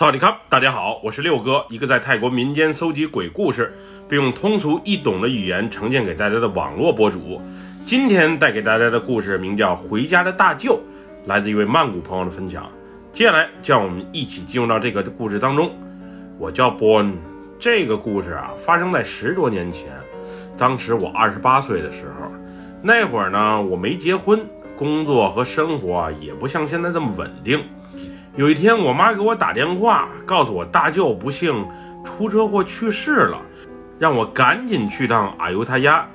萨瓦迪卡，大家好，我是六哥，一个在泰国民间搜集鬼故事，并用通俗易懂的语言呈现给大家的网络博主。今天带给大家的故事名叫《回家的大舅》，来自一位曼谷朋友的分享。接下来，就让我们一起进入到这个故事当中。我叫波恩，这个故事啊发生在十多年前，当时我二十八岁的时候，那会儿呢我没结婚，工作和生活啊也不像现在这么稳定。有一天，我妈给我打电话，告诉我大舅不幸出车祸去世了，让我赶紧去趟阿尤他家，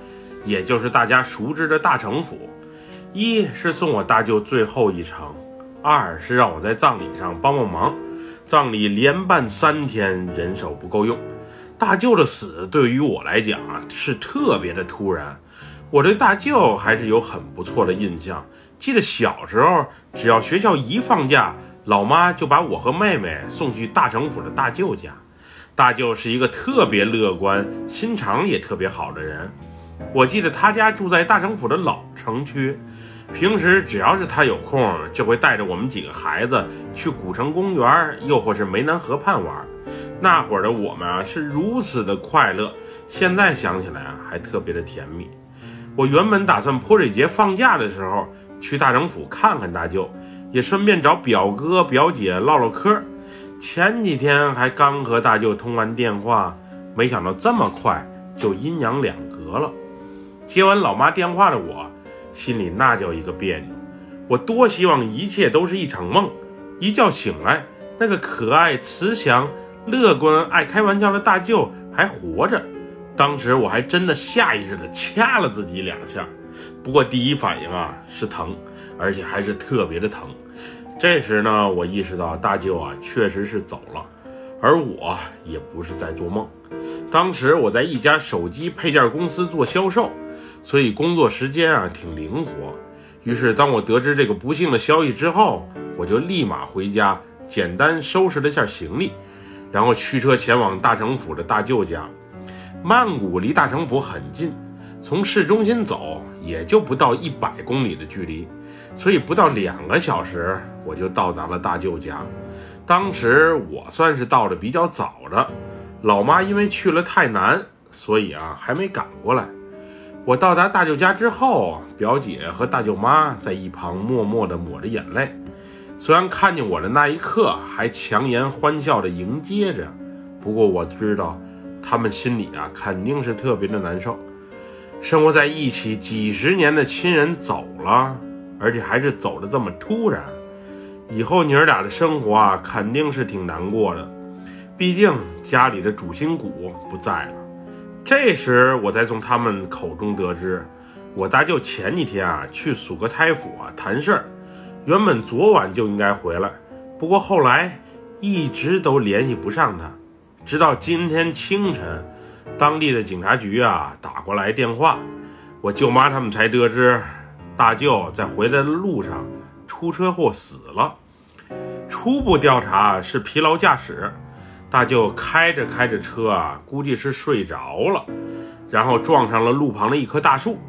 也就是大家熟知的大城府。一是送我大舅最后一程，二是让我在葬礼上帮帮忙。葬礼连办三天，人手不够用。大舅的死对于我来讲啊，是特别的突然。我对大舅还是有很不错的印象，记得小时候，只要学校一放假。老妈就把我和妹妹送去大城府的大舅家。大舅是一个特别乐观、心肠也特别好的人。我记得他家住在大城府的老城区，平时只要是他有空，就会带着我们几个孩子去古城公园，又或是湄南河畔玩。那会儿的我们啊，是如此的快乐，现在想起来啊，还特别的甜蜜。我原本打算泼水节放假的时候去大城府看看大舅。也顺便找表哥表姐唠唠嗑。前几天还刚和大舅通完电话，没想到这么快就阴阳两隔了。接完老妈电话的我，心里那叫一个别扭。我多希望一切都是一场梦，一觉醒来，那个可爱、慈祥、乐观、爱开玩笑的大舅还活着。当时我还真的下意识地掐了自己两下，不过第一反应啊是疼，而且还是特别的疼。这时呢，我意识到大舅啊确实是走了，而我也不是在做梦。当时我在一家手机配件公司做销售，所以工作时间啊挺灵活。于是当我得知这个不幸的消息之后，我就立马回家，简单收拾了一下行李，然后驱车前往大城府的大舅家。曼谷离大城府很近，从市中心走也就不到一百公里的距离。所以不到两个小时，我就到达了大舅家。当时我算是到的比较早的，老妈因为去了太南，所以啊还没赶过来。我到达大舅家之后，表姐和大舅妈在一旁默默地抹着眼泪。虽然看见我的那一刻还强颜欢笑地迎接着，不过我知道他们心里啊肯定是特别的难受。生活在一起几十年的亲人走了。而且还是走的这么突然，以后你儿俩的生活啊，肯定是挺难过的。毕竟家里的主心骨不在了。这时我才从他们口中得知，我大舅前几天啊去蜀国太府啊谈事儿，原本昨晚就应该回来，不过后来一直都联系不上他，直到今天清晨，当地的警察局啊打过来电话，我舅妈他们才得知。大舅在回来的路上出车祸死了，初步调查是疲劳驾驶。大舅开着开着车啊，估计是睡着了，然后撞上了路旁的一棵大树。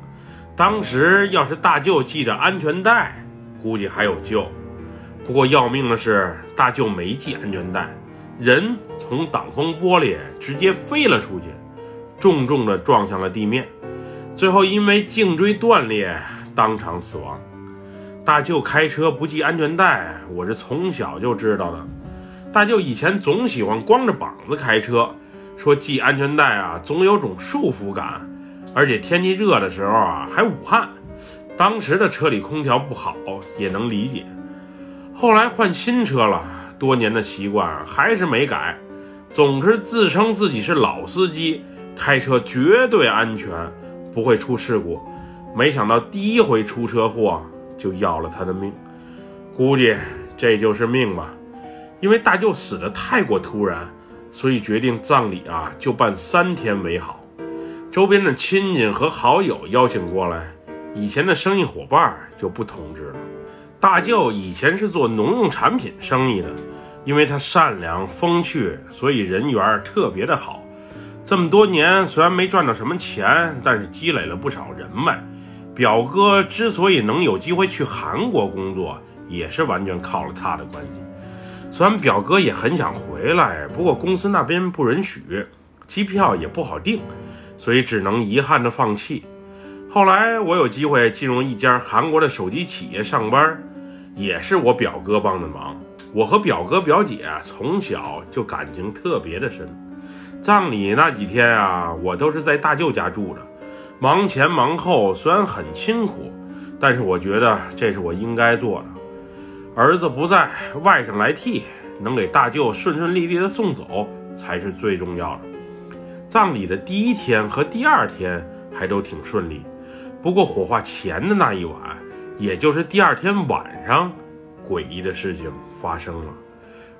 当时要是大舅系着安全带，估计还有救。不过要命的是，大舅没系安全带，人从挡风玻璃直接飞了出去，重重地撞向了地面，最后因为颈椎断裂。当场死亡。大舅开车不系安全带，我是从小就知道的。大舅以前总喜欢光着膀子开车，说系安全带啊，总有种束缚感，而且天气热的时候啊，还捂汗。当时的车里空调不好，也能理解。后来换新车了，多年的习惯还是没改，总是自称自己是老司机，开车绝对安全，不会出事故。没想到第一回出车祸就要了他的命，估计这就是命吧。因为大舅死的太过突然，所以决定葬礼啊就办三天为好。周边的亲戚和好友邀请过来，以前的生意伙伴就不通知了。大舅以前是做农用产品生意的，因为他善良风趣，所以人缘特别的好。这么多年虽然没赚到什么钱，但是积累了不少人脉。表哥之所以能有机会去韩国工作，也是完全靠了他的关系。虽然表哥也很想回来，不过公司那边不允许，机票也不好订，所以只能遗憾的放弃。后来我有机会进入一家韩国的手机企业上班，也是我表哥帮的忙。我和表哥表姐从小就感情特别的深。葬礼那几天啊，我都是在大舅家住着，忙前忙后，虽然很辛苦，但是我觉得这是我应该做的。儿子不在，外甥来替，能给大舅顺顺利利的送走才是最重要的。葬礼的第一天和第二天还都挺顺利，不过火化前的那一晚，也就是第二天晚上，诡异的事情发生了。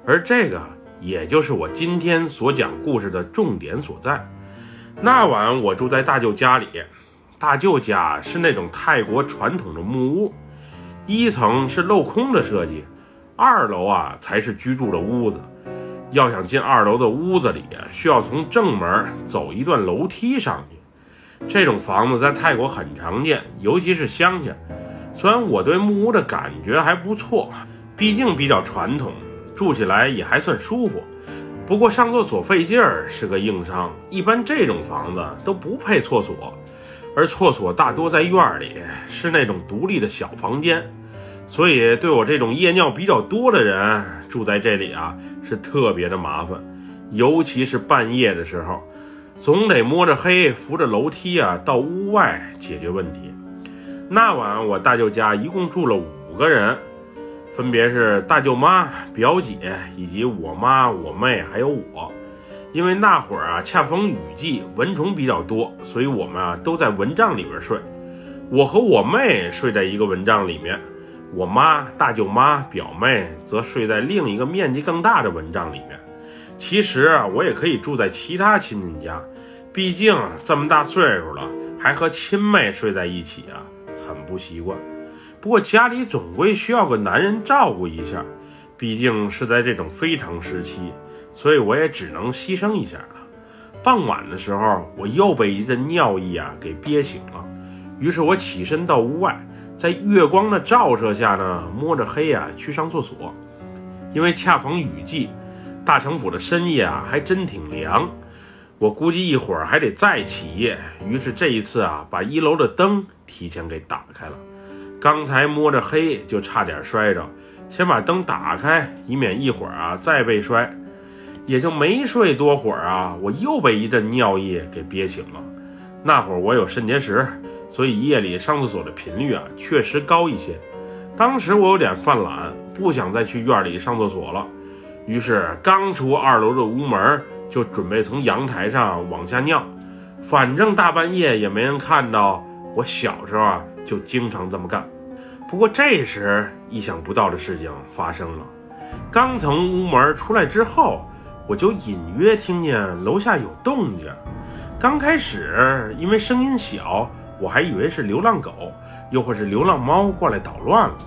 而这个，也就是我今天所讲故事的重点所在。那晚我住在大舅家里，大舅家是那种泰国传统的木屋。一层是镂空的设计，二楼啊才是居住的屋子。要想进二楼的屋子里，需要从正门走一段楼梯上去。这种房子在泰国很常见，尤其是乡下。虽然我对木屋的感觉还不错，毕竟比较传统，住起来也还算舒服。不过上厕所费劲儿是个硬伤，一般这种房子都不配厕所。而厕所大多在院里，是那种独立的小房间，所以对我这种夜尿比较多的人住在这里啊，是特别的麻烦，尤其是半夜的时候，总得摸着黑扶着楼梯啊到屋外解决问题。那晚我大舅家一共住了五个人，分别是大舅妈、表姐以及我妈、我妹还有我。因为那会儿啊，恰逢雨季，蚊虫比较多，所以我们啊都在蚊帐里边睡。我和我妹睡在一个蚊帐里面，我妈、大舅妈、表妹则睡在另一个面积更大的蚊帐里面。其实啊，我也可以住在其他亲戚家，毕竟这么大岁数了，还和亲妹睡在一起啊，很不习惯。不过家里总归需要个男人照顾一下，毕竟是在这种非常时期。所以我也只能牺牲一下了。傍晚的时候，我又被一阵尿意啊给憋醒了。于是我起身到屋外，在月光的照射下呢，摸着黑啊去上厕所。因为恰逢雨季，大城府的深夜啊还真挺凉。我估计一会儿还得再起夜，于是这一次啊，把一楼的灯提前给打开了。刚才摸着黑就差点摔着，先把灯打开，以免一会儿啊再被摔。也就没睡多会儿啊，我又被一阵尿意给憋醒了。那会儿我有肾结石，所以夜里上厕所的频率啊确实高一些。当时我有点犯懒，不想再去院里上厕所了，于是刚出二楼的屋门，就准备从阳台上往下尿。反正大半夜也没人看到，我小时候啊就经常这么干。不过这时意想不到的事情发生了，刚从屋门出来之后。我就隐约听见楼下有动静，刚开始因为声音小，我还以为是流浪狗，又或是流浪猫过来捣乱了。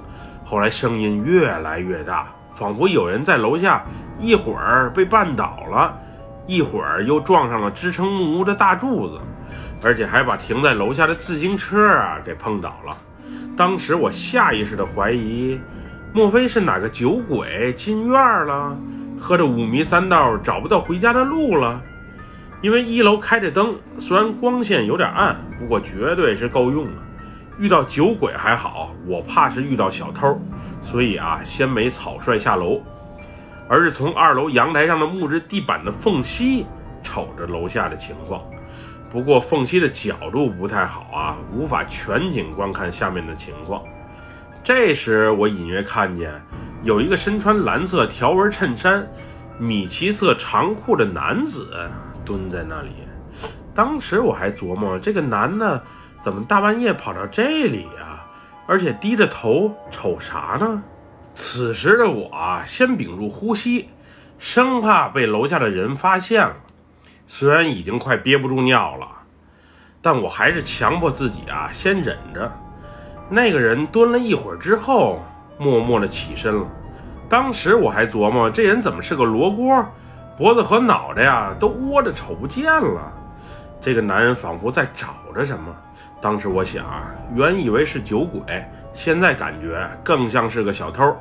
后来声音越来越大，仿佛有人在楼下，一会儿被绊倒了，一会儿又撞上了支撑木屋的大柱子，而且还把停在楼下的自行车啊给碰倒了。当时我下意识的怀疑，莫非是哪个酒鬼进院了？喝着五迷三道，找不到回家的路了。因为一楼开着灯，虽然光线有点暗，不过绝对是够用的。遇到酒鬼还好，我怕是遇到小偷，所以啊，先没草率下楼，而是从二楼阳台上的木质地板的缝隙瞅着楼下的情况。不过缝隙的角度不太好啊，无法全景观看下面的情况。这时我隐约看见。有一个身穿蓝色条纹衬衫、米奇色长裤的男子蹲在那里。当时我还琢磨，这个男的怎么大半夜跑到这里啊？而且低着头瞅啥呢？此时的我先屏住呼吸，生怕被楼下的人发现了。虽然已经快憋不住尿了，但我还是强迫自己啊，先忍着。那个人蹲了一会儿之后。默默地起身了。当时我还琢磨，这人怎么是个罗锅，脖子和脑袋呀都窝着，瞅不见了。这个男人仿佛在找着什么。当时我想啊，原以为是酒鬼，现在感觉更像是个小偷。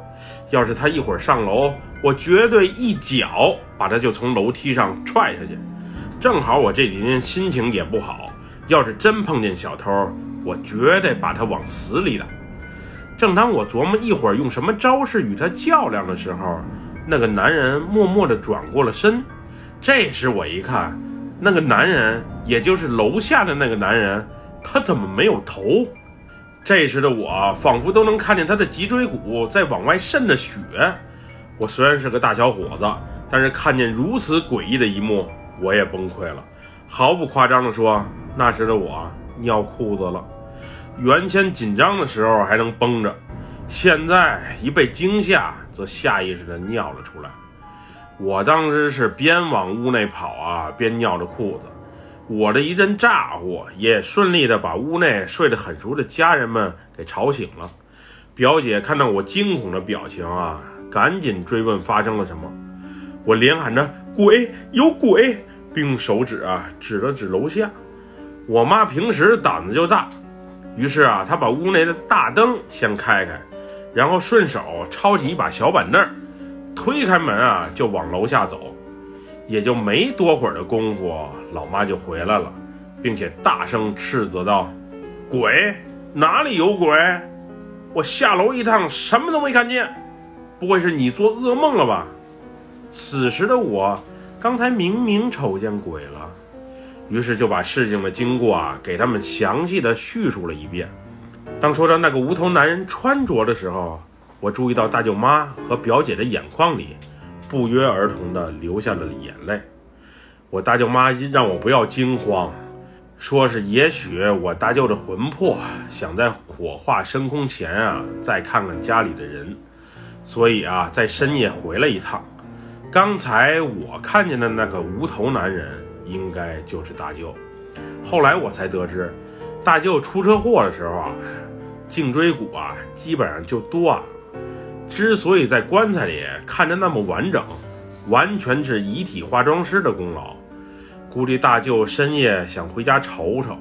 要是他一会儿上楼，我绝对一脚把他就从楼梯上踹下去。正好我这几天心情也不好，要是真碰见小偷，我绝对把他往死里打。正当我琢磨一会儿用什么招式与他较量的时候，那个男人默默地转过了身。这时我一看，那个男人，也就是楼下的那个男人，他怎么没有头？这时的我仿佛都能看见他的脊椎骨在往外渗着血。我虽然是个大小伙子，但是看见如此诡异的一幕，我也崩溃了。毫不夸张地说，那时的我尿裤子了。原先紧张的时候还能绷着，现在一被惊吓，则下意识地尿了出来。我当时是边往屋内跑啊，边尿着裤子。我的一阵咋呼，也顺利的把屋内睡得很熟的家人们给吵醒了。表姐看到我惊恐的表情啊，赶紧追问发生了什么。我连喊着“鬼，有鬼”，并用手指啊指了指楼下。我妈平时胆子就大，于是啊，她把屋内的大灯先开开，然后顺手抄起一把小板凳。推开门啊，就往楼下走，也就没多会儿的功夫，老妈就回来了，并且大声斥责道：“鬼哪里有鬼？我下楼一趟，什么都没看见，不会是你做噩梦了吧？”此时的我，刚才明明瞅见鬼了，于是就把事情的经过啊给他们详细的叙述了一遍。当说到那个无头男人穿着的时候，我注意到大舅妈和表姐的眼眶里不约而同地流下了眼泪。我大舅妈让我不要惊慌，说是也许我大舅的魂魄想在火化升空前啊再看看家里的人，所以啊在深夜回来一趟。刚才我看见的那个无头男人应该就是大舅。后来我才得知，大舅出车祸的时候啊，颈椎骨啊基本上就断了。之所以在棺材里看着那么完整，完全是遗体化妆师的功劳。估计大舅深夜想回家瞅瞅，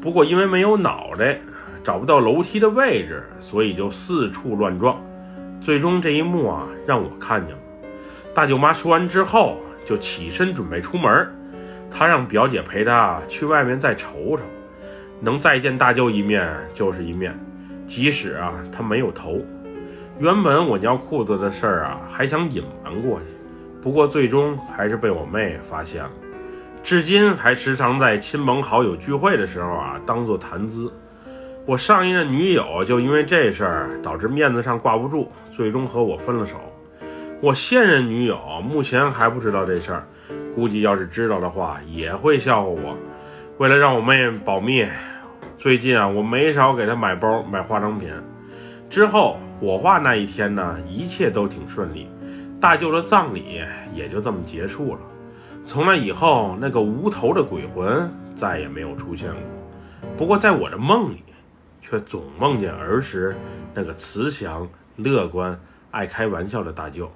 不过因为没有脑袋，找不到楼梯的位置，所以就四处乱撞。最终这一幕啊，让我看见了。大舅妈说完之后，就起身准备出门。她让表姐陪她去外面再瞅瞅，能再见大舅一面就是一面，即使啊他没有头。原本我尿裤子的事儿啊，还想隐瞒过去，不过最终还是被我妹发现了。至今还时常在亲朋好友聚会的时候啊，当做谈资。我上一任女友就因为这事儿导致面子上挂不住，最终和我分了手。我现任女友目前还不知道这事儿，估计要是知道的话，也会笑话我。为了让我妹保密，最近啊，我没少给她买包、买化妆品。之后火化那一天呢，一切都挺顺利，大舅的葬礼也就这么结束了。从那以后，那个无头的鬼魂再也没有出现过。不过在我的梦里，却总梦见儿时那个慈祥、乐观、爱开玩笑的大舅。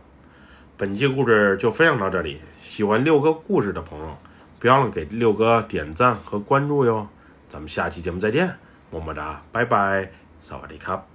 本期故事就分享到这里，喜欢六哥故事的朋友，别忘了给六哥点赞和关注哟。咱们下期节目再见，么么哒，拜拜，萨瓦迪卡。